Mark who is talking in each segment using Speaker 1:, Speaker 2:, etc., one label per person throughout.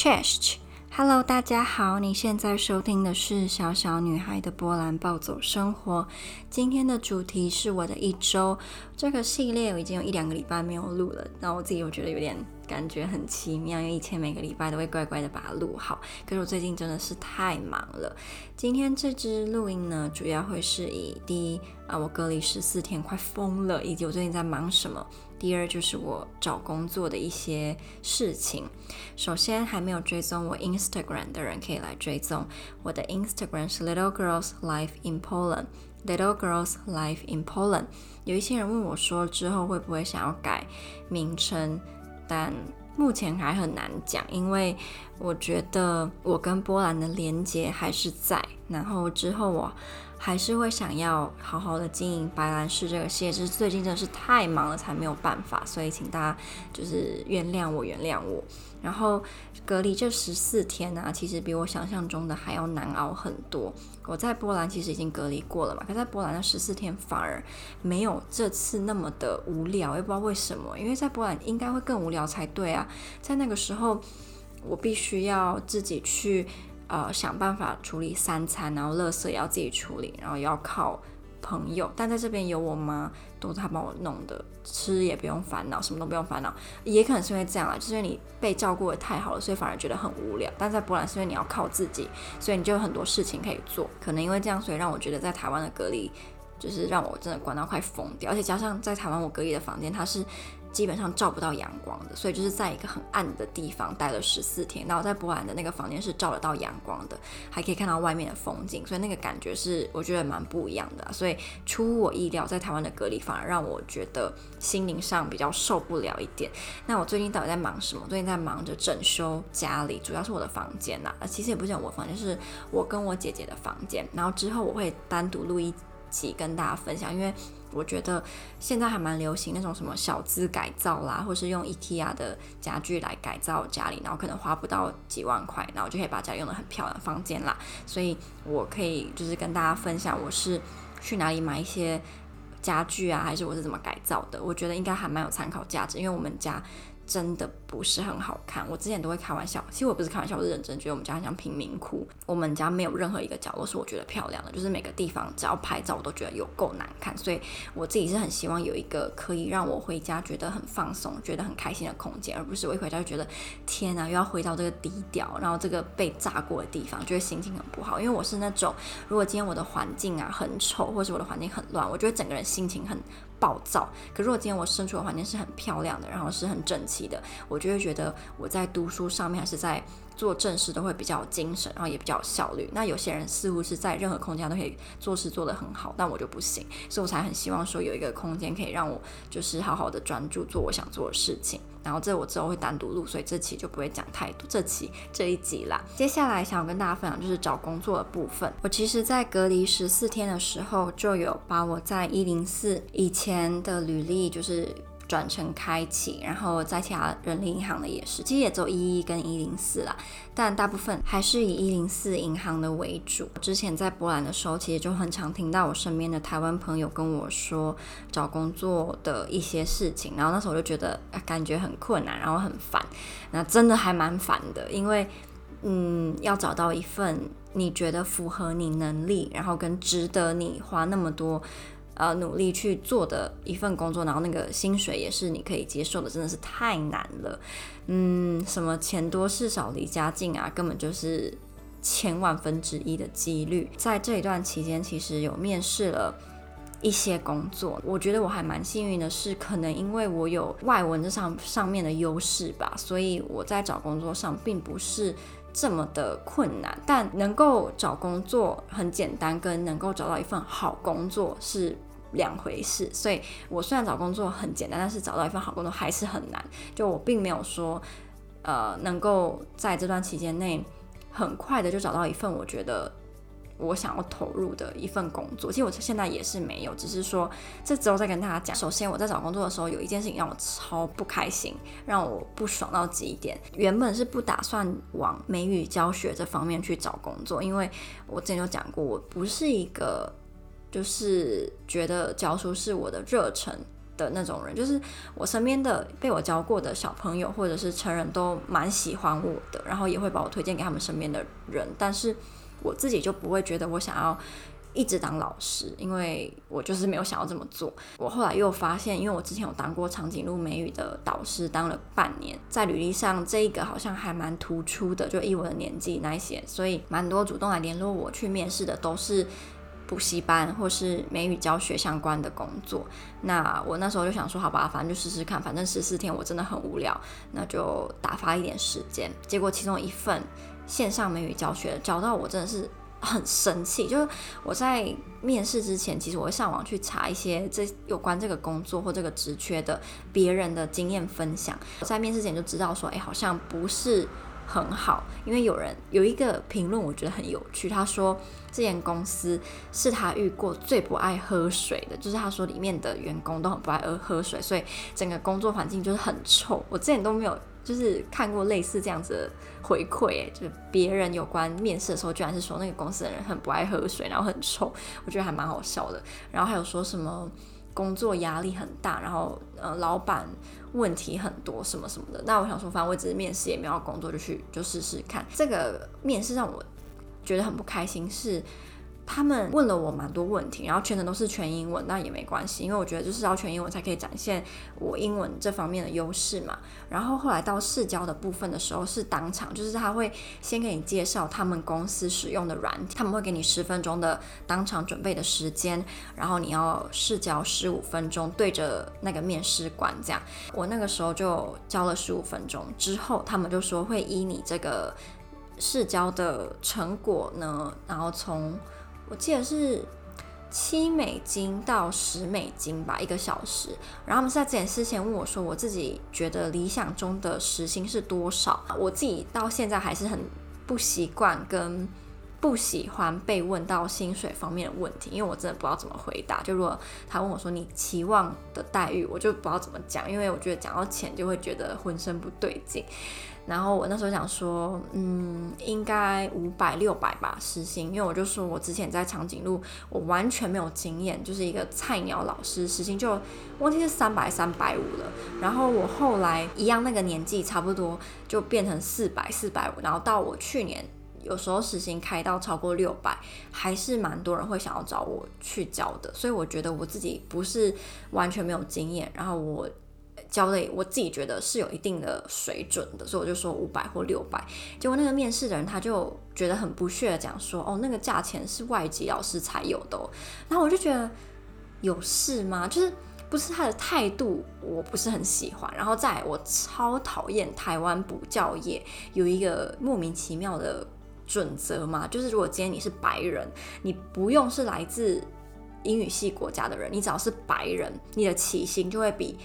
Speaker 1: Cześć，Hello，大家好，你现在收听的是小小女孩的波兰暴走生活。今天的主题是我的一周，这个系列我已经有一两个礼拜没有录了，然后我自己又觉得有点感觉很奇妙，因为以前每个礼拜都会乖乖的把它录好，可是我最近真的是太忙了。今天这支录音呢，主要会是以第一啊，我隔离十四天快疯了，以及我最近在忙什么。第二就是我找工作的一些事情。首先，还没有追踪我 Instagram 的人可以来追踪我的 Instagram 是 Little Girls Life in Poland。Little Girls Life in Poland。有一些人问我说之后会不会想要改名称，但目前还很难讲，因为我觉得我跟波兰的连接还是在。然后之后我。还是会想要好好的经营白兰氏这个事业，只是最近真的是太忙了，才没有办法，所以请大家就是原谅我，原谅我。然后隔离这十四天呢、其实比我想象中的还要难熬很多。我在波兰其实已经隔离过了嘛，可在波兰那十四天反而没有这次那么的无聊，也不知道为什么，因为在波兰应该会更无聊才对啊。在那个时候，我必须要自己去。呃，想办法处理三餐，然后垃圾也要自己处理，然后也要靠朋友。但在这边有我妈，都是她帮我弄的，吃也不用烦恼，什么都不用烦恼。也可能是因为这样啦，就是你被照顾得太好了，所以反而觉得很无聊。但在波兰是因为你要靠自己，所以你就有很多事情可以做。可能因为这样，所以让我觉得在台湾的隔离，就是让我真的关到快疯掉。而且加上在台湾我隔离的房间，它是。基本上照不到阳光的，所以就是在一个很暗的地方待了十四天。然后在波兰的那个房间是照得到阳光的，还可以看到外面的风景，所以那个感觉是我觉得蛮不一样的。所以出乎我意料，在台湾的隔离反而让我觉得心灵上比较受不了一点。那我最近到底在忙什么？最近在忙着整修家里，主要是我的房间呐。其实也不是我房间，是我跟我姐姐的房间。然后之后我会单独录一集跟大家分享，因为。我觉得现在还蛮流行那种什么小资改造啦，或是用 IKEA 的家具来改造家里，然后可能花不到几万块，然后就可以把家里用的很漂亮房间啦。所以我可以就是跟大家分享我是去哪里买一些家具啊，还是我是怎么改造的。我觉得应该还蛮有参考价值，因为我们家。真的不是很好看。我之前都会开玩笑，其实我不是开玩笑，我是认真觉得我们家很像贫民窟。我们家没有任何一个角落是我觉得漂亮的，就是每个地方只要拍照我都觉得有够难看。所以我自己是很希望有一个可以让我回家觉得很放松、觉得很开心的空间，而不是我一回家就觉得天呐，又要回到这个低调，然后这个被炸过的地方，就会心情很不好。因为我是那种，如果今天我的环境啊很丑，或是我的环境很乱，我觉得整个人心情很暴躁，可是如果今天我身处的环境是很漂亮的，然后是很整齐的，我就会觉得我在读书上面还是在做正事都会比较精神，然后也比较效率。那有些人似乎是在任何空间都可以做事做得很好，但我就不行，所以我才很希望说有一个空间可以让我就是好好的专注做我想做的事情。然后这我之后会单独录，所以这期就不会讲太多。这期这一集啦，接下来想要跟大家分享就是找工作的部分。我其实，在隔离十四天的时候，就有把我在一零四以前的履历就是。转成开启，然后在其他人力银行的也是，其实也只有一一跟一零四啦，但大部分还是以一零四银行的为主。之前在波兰的时候，其实就很常听到我身边的台湾朋友跟我说找工作的一些事情，然后那时候我就觉得感觉很困难，然后很烦，那真的还蛮烦的，因为嗯，要找到一份你觉得符合你能力，然后跟值得你花那么多。呃，努力去做的一份工作，然后那个薪水也是你可以接受的，真的是太难了。嗯，什么钱多事少离家近啊，根本就是千万分之一的几率。在这一段期间，其实有面试了一些工作，我觉得我还蛮幸运的是，可能因为我有外文这上上面的优势吧，所以我在找工作上并不是这么的困难。但能够找工作很简单，跟能够找到一份好工作是两回事，所以我虽然找工作很简单，但是找到一份好工作还是很难。就我并没有说，呃，能够在这段期间内很快的就找到一份我觉得我想要投入的一份工作。其实我现在也是没有，只是说这之后再跟大家讲。首先我在找工作的时候，有一件事情让我超不开心，让我不爽到极点。原本是不打算往美语教学这方面去找工作，因为我之前就讲过，我不是一个。就是觉得教书是我的热忱的那种人，就是我身边的被我教过的小朋友或者是成人都蛮喜欢我的，然后也会把我推荐给他们身边的人，但是我自己就不会觉得我想要一直当老师，因为我就是没有想要这么做。我后来又发现，因为我之前有当过长颈鹿美语的导师，当了半年，在履历上这一个好像还蛮突出的，就以我的年纪那些，所以蛮多主动来联络我去面试的都是补习班或是美语教学相关的工作。那我那时候就想说，好吧，反正就试试看，反正十四天我真的很无聊，那就打发一点时间。结果其中一份线上美语教学找到我，真的是。很生气，就是我在面试之前，其实我会上网去查一些这有关这个工作或这个职缺的别人的经验分享。在面试前就知道说，哎，好像不是很好，因为有人有一个评论，我觉得很有趣。他说这间公司是他遇过最不爱喝水的，就是他说里面的员工都很不爱喝喝水，所以整个工作环境就是很臭。我之前都没有。就是看过类似这样子的回馈，就别人有关面试的时候，居然是说那个公司的人很不爱喝水，然后很臭，我觉得还蛮好笑的。然后还有说什么工作压力很大，然后呃老板问题很多什么什么的。那我想说，反正我只是面试，也没有工作，就去就试试看。这个面试让我觉得很不开心是。他们问了我蛮多问题，然后全程都是全英文，那也没关系，因为我觉得就是要全英文才可以展现我英文这方面的优势嘛。然后后来到试教的部分的时候是当场，就是他会先给你介绍他们公司使用的软体，他们会给你十分钟的当场准备的时间，然后你要试教十五分钟，对着那个面试官这样。我那个时候就教了十五分钟，之后他们就说会依你这个试教的成果呢，然后从我记得是七美金到十美金吧，一个小时。然后他们是在这件事前问我说，我自己觉得理想中的时薪是多少？我自己到现在还是很不习惯跟不喜欢被问到薪水方面的问题，因为我真的不知道怎么回答。就如果他问我说你期望的待遇，我就不知道怎么讲，因为我觉得讲到钱就会觉得浑身不对劲。然后我那时候想说，嗯，应该五百六百吧，时薪，因为我就说我之前在长颈鹿，我完全没有经验，就是一个菜鸟老师，时薪就忘记是三百三百五了。然后我后来一样那个年纪，差不多就变成四百四百五。然后到我去年，有时候时薪开到超过六百，还是蛮多人会想要找我去教的。所以我觉得我自己不是完全没有经验，然后我。教的我自己觉得是有一定的水准的，所以我就说五百或六百。结果那个面试的人他就觉得很不屑的讲说：“哦，那个价钱是外籍老师才有的。”然后我就觉得有事吗？就是不是他的态度，我不是很喜欢。然后再来我超讨厌台湾补教业有一个莫名其妙的准则嘛，就是如果今天你是白人，你不用是来自英语系国家的人，你只要是白人，你的起薪就会比。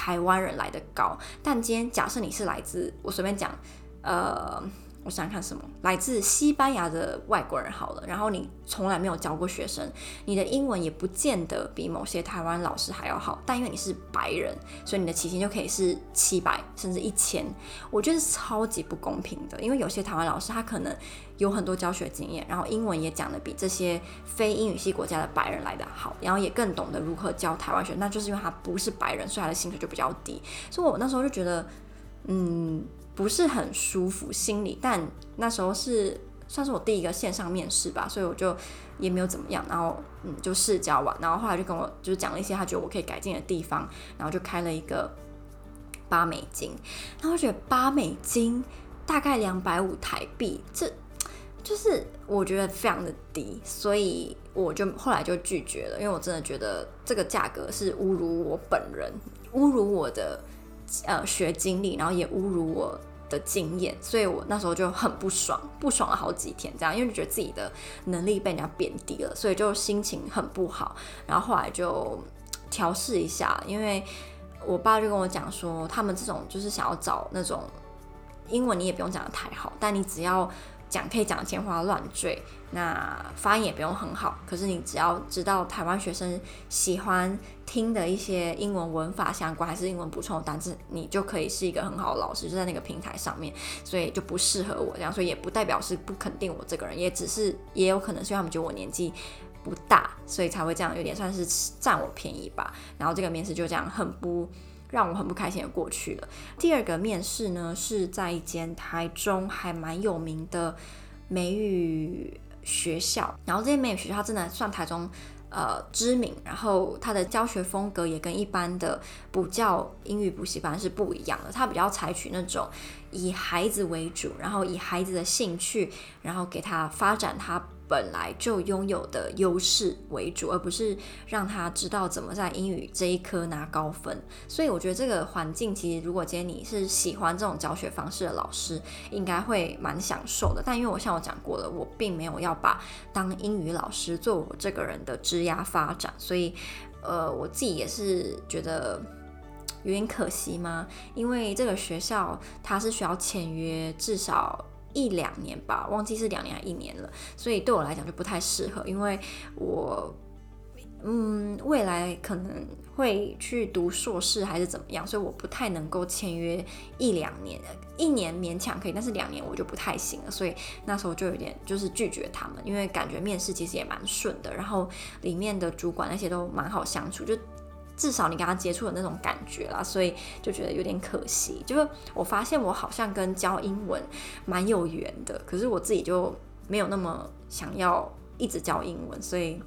Speaker 1: 台湾人来的高，但今天假设你是来自，我随便讲，呃。我想看什么？来自西班牙的外国人好了，然后你从来没有教过学生，你的英文也不见得比某些台湾老师还要好，但因为你是白人，所以你的起薪就可以是七百甚至一千，我觉得是超级不公平的。因为有些台湾老师他可能有很多教学经验，然后英文也讲得比这些非英语系国家的白人来得好，然后也更懂得如何教台湾学，那就是因为他不是白人，所以他的薪水就比较低。所以我那时候就觉得，嗯。不是很舒服心里，但那时候是算是我第一个线上面试吧，所以我就也没有怎么样，然后嗯就试教完，然后后来就跟我就讲了一些他觉得我可以改进的地方，然后就开了一个八美金，然后我觉得八美金大概两百五台币，这就是我觉得非常的低，所以我就后来就拒绝了，因为我真的觉得这个价格是侮辱我本人，侮辱我的呃学经历，然后也侮辱我。的经验，所以我那时候就很不爽，不爽了好几天，这样，因为就觉得自己的能力被人家贬低了，所以就心情很不好。然后后来就调试一下，因为我爸就跟我讲说，他们这种就是想要找那种英文你也不用讲得太好，但你只要讲可以讲天花乱坠。那发音也不用很好，可是你只要知道台湾学生喜欢听的一些英文文法相关，还是英文补充的单词，你就可以是一个很好的老师，就在那个平台上面，所以就不适合我这样，所以也不代表是不肯定我这个人，也只是也有可能是因为他们觉得我年纪不大，所以才会这样，有点算是占我便宜吧。然后这个面试就这样很不让我很不开心的过去了。第二个面试呢，是在一间台中还蛮有名的美语学校，然后这间美语学校真的算台中呃知名，然后它的教学风格也跟一般的补教英语补习班是不一样的，它比较采取那种以孩子为主，然后以孩子的兴趣，然后给他发展他。本来就拥有的优势为主，而不是让他知道怎么在英语这一科拿高分。所以我觉得这个环境，其实如果今天你是喜欢这种教学方式的老师，应该会蛮享受的。但因为我像我讲过了，我并没有要把当英语老师做我这个人的职业发展，所以呃，我自己也是觉得有点可惜嘛。因为这个学校它是需要签约，至少。一两年吧，忘记是两年还一年了，所以对我来讲就不太适合，因为我，嗯，未来可能会去读硕士还是怎么样，所以我不太能够签约一两年，一年勉强可以，但是两年我就不太行了，所以那时候就有点就是拒绝他们，因为感觉面试其实也蛮顺的，然后里面的主管那些都蛮好相处，就。至少你跟他接触的那种感觉啦，所以就觉得有点可惜。就是我发现我好像跟教英文蛮有缘的，可是我自己就没有那么想要一直教英文，所以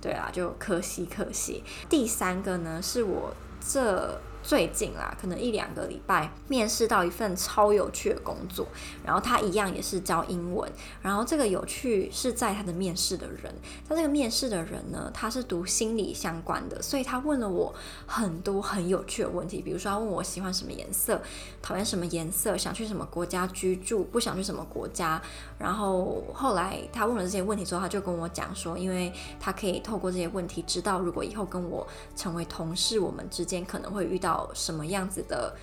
Speaker 1: 对啊，就可惜可惜。第三个呢，是我这。最近啦，可能一两个礼拜面试到一份超有趣的工作，然后他一样也是教英文，然后这个有趣是在他的面试的人，他这个面试的人呢，他是读心理相关的，所以他问了我很多很有趣的问题，比如说他问我喜欢什么颜色，讨厌什么颜色，想去什么国家居住，不想去什么国家，然后后来他问了这些问题之后，他就跟我讲说，因为他可以透过这些问题知道，如果以后跟我成为同事，我们之间可能会遇到。什么样子的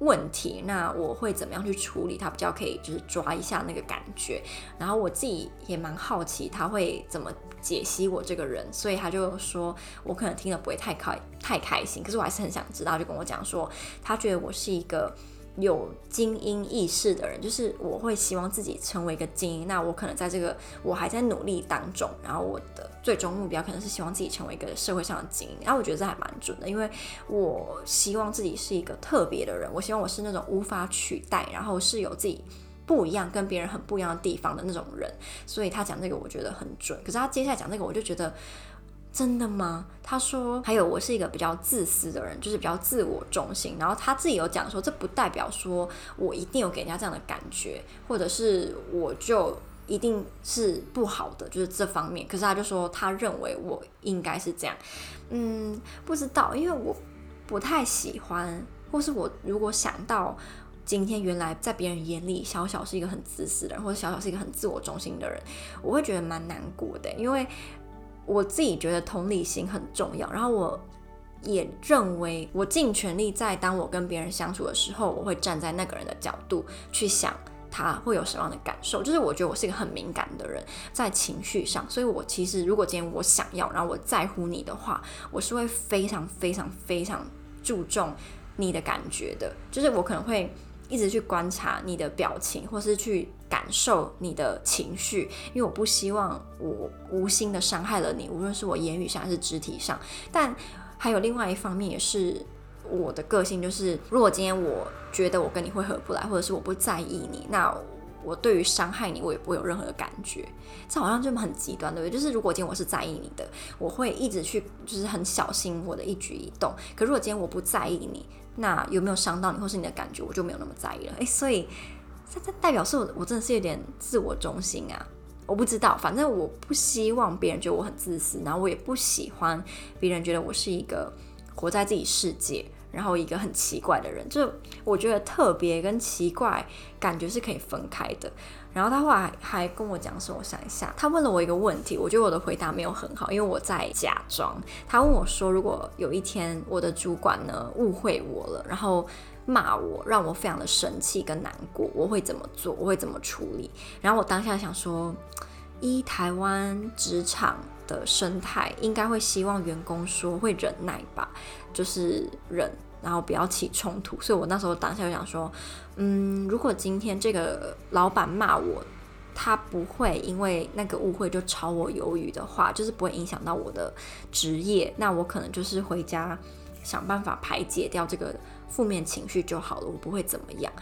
Speaker 1: 问题，那我会怎么样去处理？他比较可以就是抓一下那个感觉，然后我自己也蛮好奇他会怎么解析我这个人，所以他就说我可能听了不会太开太开心，可是我还是很想知道，就跟我讲说他觉得我是一个。有精英意识的人，就是我会希望自己成为一个精英。那我可能在这个我还在努力当中，然后我的最终目标可能是希望自己成为一个社会上的精英。然后我觉得这还蛮准的，因为我希望自己是一个特别的人，我希望我是那种无法取代，然后是有自己不一样、跟别人很不一样的地方的那种人。所以他讲这个我觉得很准。可是他接下来讲这个，我就觉得。真的吗？他说，还有我是一个比较自私的人，就是比较自我中心。然后他自己有讲说，这不代表说我一定有给人家这样的感觉，或者是我就一定是不好的，就是这方面。可是他就说，他认为我应该是这样。嗯，不知道，因为我不太喜欢，或是我如果想到今天原来在别人眼里，小小是一个很自私的人，或者小小是一个很自我中心的人，我会觉得蛮难过的，因为。我自己觉得同理心很重要，然后我也认为我尽全力在当我跟别人相处的时候，我会站在那个人的角度去想他会有什么样的感受。就是我觉得我是一个很敏感的人，在情绪上，所以我其实如果今天我想要，然后我在乎你的话，我是会非常非常非常注重你的感觉的。就是我可能会。一直去观察你的表情，或是去感受你的情绪，因为我不希望我无心的伤害了你，无论是我言语上还是肢体上。但还有另外一方面，也是我的个性，就是如果今天我觉得我跟你会合不来，或者是我不在意你，那我对于伤害你，我也不会有任何的感觉。这好像就很极端，对不对？就是如果今天我是在意你的，我会一直去，就是很小心我的一举一动。可如果今天我不在意你，那有没有伤到你，或是你的感觉，我就没有那么在意了。诶，所以这这代表是我，我真的是有点自我中心啊。我不知道，反正我不希望别人觉得我很自私，然后我也不喜欢别人觉得我是一个活在自己世界，然后一个很奇怪的人。就我觉得特别跟奇怪感觉是可以分开的。然后他后来还跟我讲说，我想一下，他问了我一个问题，我觉得我的回答没有很好，因为我在假装。他问我说，如果有一天我的主管呢误会我了，然后骂我，让我非常的生气跟难过，我会怎么做？我会怎么处理？然后我当下想说，一台湾职场的生态，应该会希望员工说会忍耐吧，就是忍。然后不要起冲突，所以我那时候当下就想说，嗯，如果今天这个老板骂我，他不会因为那个误会就炒我鱿鱼的话，就是不会影响到我的职业，那我可能就是回家想办法排解掉这个负面情绪就好了，我不会怎么样。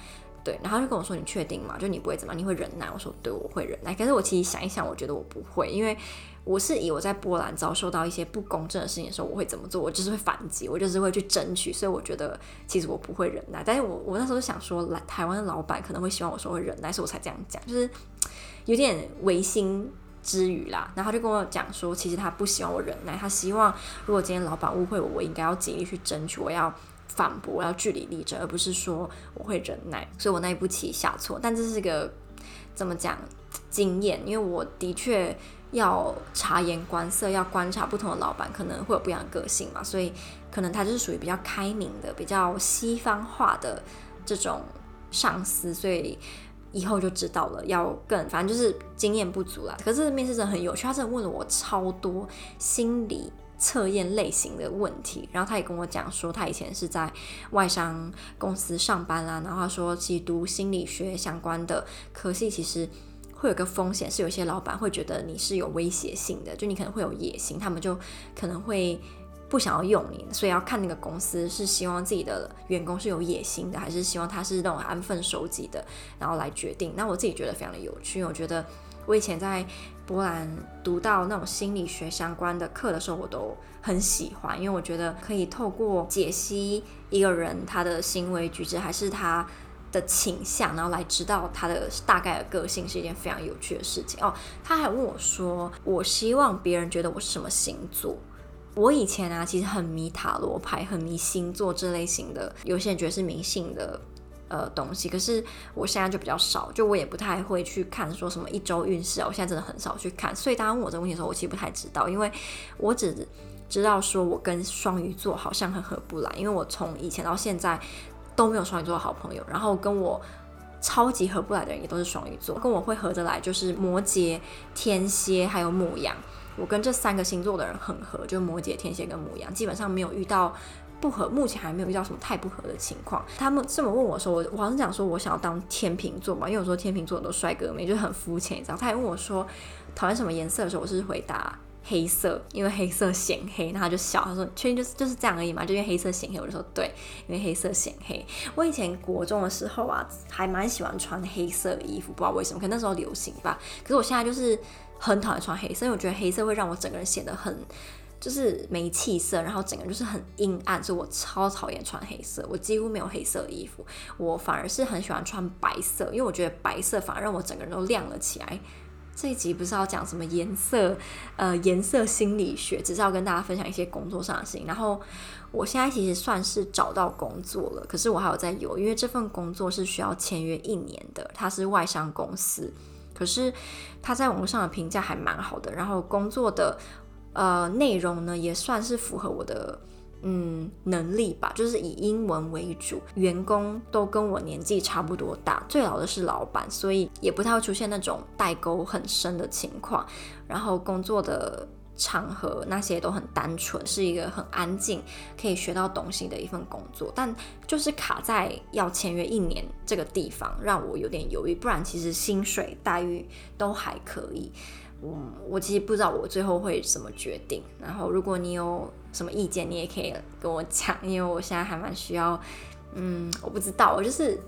Speaker 1: 对，然后他就跟我说：“你确定吗？就你不会怎么样？你会忍耐？”我说：“对，我会忍耐。”可是我其实想一想，我觉得我不会，因为我是以我在波兰遭受到一些不公正的事情的时候，我会怎么做？我就是会反击，我就是会去争取。所以我觉得其实我不会忍耐。但是我我那时候想说，来台湾的老板可能会希望我说会忍耐，所以我才这样讲，就是有点违心之余啦。然后他就跟我讲说，其实他不希望我忍耐，他希望如果今天老板误会我，我应该要尽力去争取，我要。反驳，我要据理力争，而不是说我会忍耐，所以我那一步棋下错。但这是个怎么讲经验？因为我的确要察言观色，要观察不同的老板可能会有不一样的个性嘛，所以可能他就是属于比较开明的、比较西方化的这种上司，所以以后就知道了，要更反正就是经验不足啦。可是面试真的很有趣，他真的问了我超多心理。测验类型的问题，然后他也跟我讲说，他以前是在外商公司上班啦，然后他说，其实读心理学相关的科系，其实会有个风险，是有些老板会觉得你是有威胁性的，就你可能会有野心，他们就可能会不想要用你，所以要看那个公司是希望自己的员工是有野心的，还是希望他是那种安分守己的，然后来决定。那我自己觉得非常的有趣，我觉得。我以前在波兰读到那种心理学相关的课的时候，我都很喜欢，因为我觉得可以透过解析一个人他的行为举止，还是他的倾向，然后来知道他的大概的个性，是一件非常有趣的事情哦。他还问我说：“我希望别人觉得我是什么星座？”我以前啊，其实很迷塔罗牌，很迷星座这类型的，有些人觉得是迷信的。呃，东西，可是我现在就比较少，就我也不太会去看说什么一周运势啊，我现在真的很少去看。所以当他问我这个问题的时候，我其实不太知道，因为我只知道说我跟双鱼座好像很合不来，因为我从以前到现在都没有双鱼座的好朋友，然后跟我超级合不来的人也都是双鱼座，跟我会合得来就是摩羯、天蝎还有牡羊，我跟这三个星座的人很合，就摩羯、天蝎跟牡羊，基本上没有遇到。不合，目前还没有遇到什么太不合的情况。他们这么问我说，我我好像讲说我想要当天秤座嘛，因为我说天秤座都帅哥美，就很肤浅，你知道。他还问我说讨厌什么颜色的时候，我是回答黑色，因为黑色显黑。然后他就笑，他说确定就是就是这样而已嘛，就因为黑色显黑。我就说对，因为黑色显黑。我以前国中的时候啊，还蛮喜欢穿黑色的衣服，不知道为什么，可能那时候流行吧。可是我现在就是很讨厌穿黑色，因为我觉得黑色会让我整个人显得很。就是没气色，然后整个就是很阴暗，所以我超讨厌穿黑色。我几乎没有黑色的衣服，我反而是很喜欢穿白色，因为我觉得白色反而让我整个人都亮了起来。这一集不是要讲什么颜色，呃，颜色心理学，只是要跟大家分享一些工作上的事情。然后我现在其实算是找到工作了，可是我还有在犹豫，因为这份工作是需要签约一年的，它是外商公司，可是它在网络上的评价还蛮好的，然后工作的。呃，内容呢也算是符合我的嗯能力吧，就是以英文为主，员工都跟我年纪差不多大，最老的是老板，所以也不太会出现那种代沟很深的情况。然后工作的场合那些都很单纯，是一个很安静，可以学到东西的一份工作。但就是卡在要签约一年这个地方，让我有点犹豫。不然其实薪水待遇都还可以。嗯，我其实不知道我最后会怎么决定。然后，如果你有什么意见，你也可以跟我讲，因为我现在还蛮需要。嗯，我不知道，我就是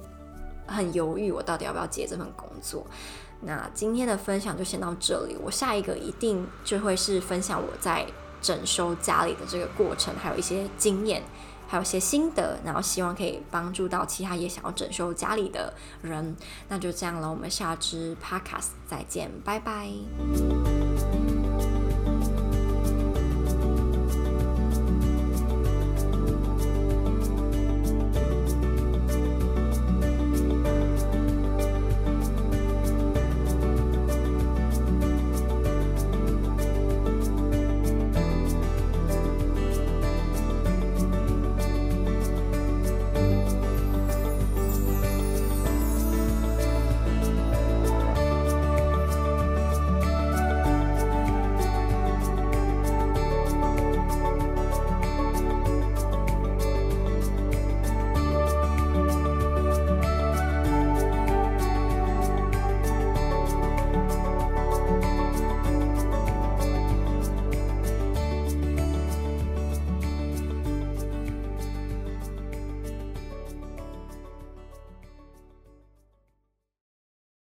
Speaker 1: 很犹豫，我到底要不要接这份工作。那今天的分享就先到这里，我下一个一定就会是分享我在整修家里的这个过程，还有一些经验。还有些心得，然后希望可以帮助到其他也想要整修家里的人。那就这样了，我们下支 Podcast 再见，拜拜。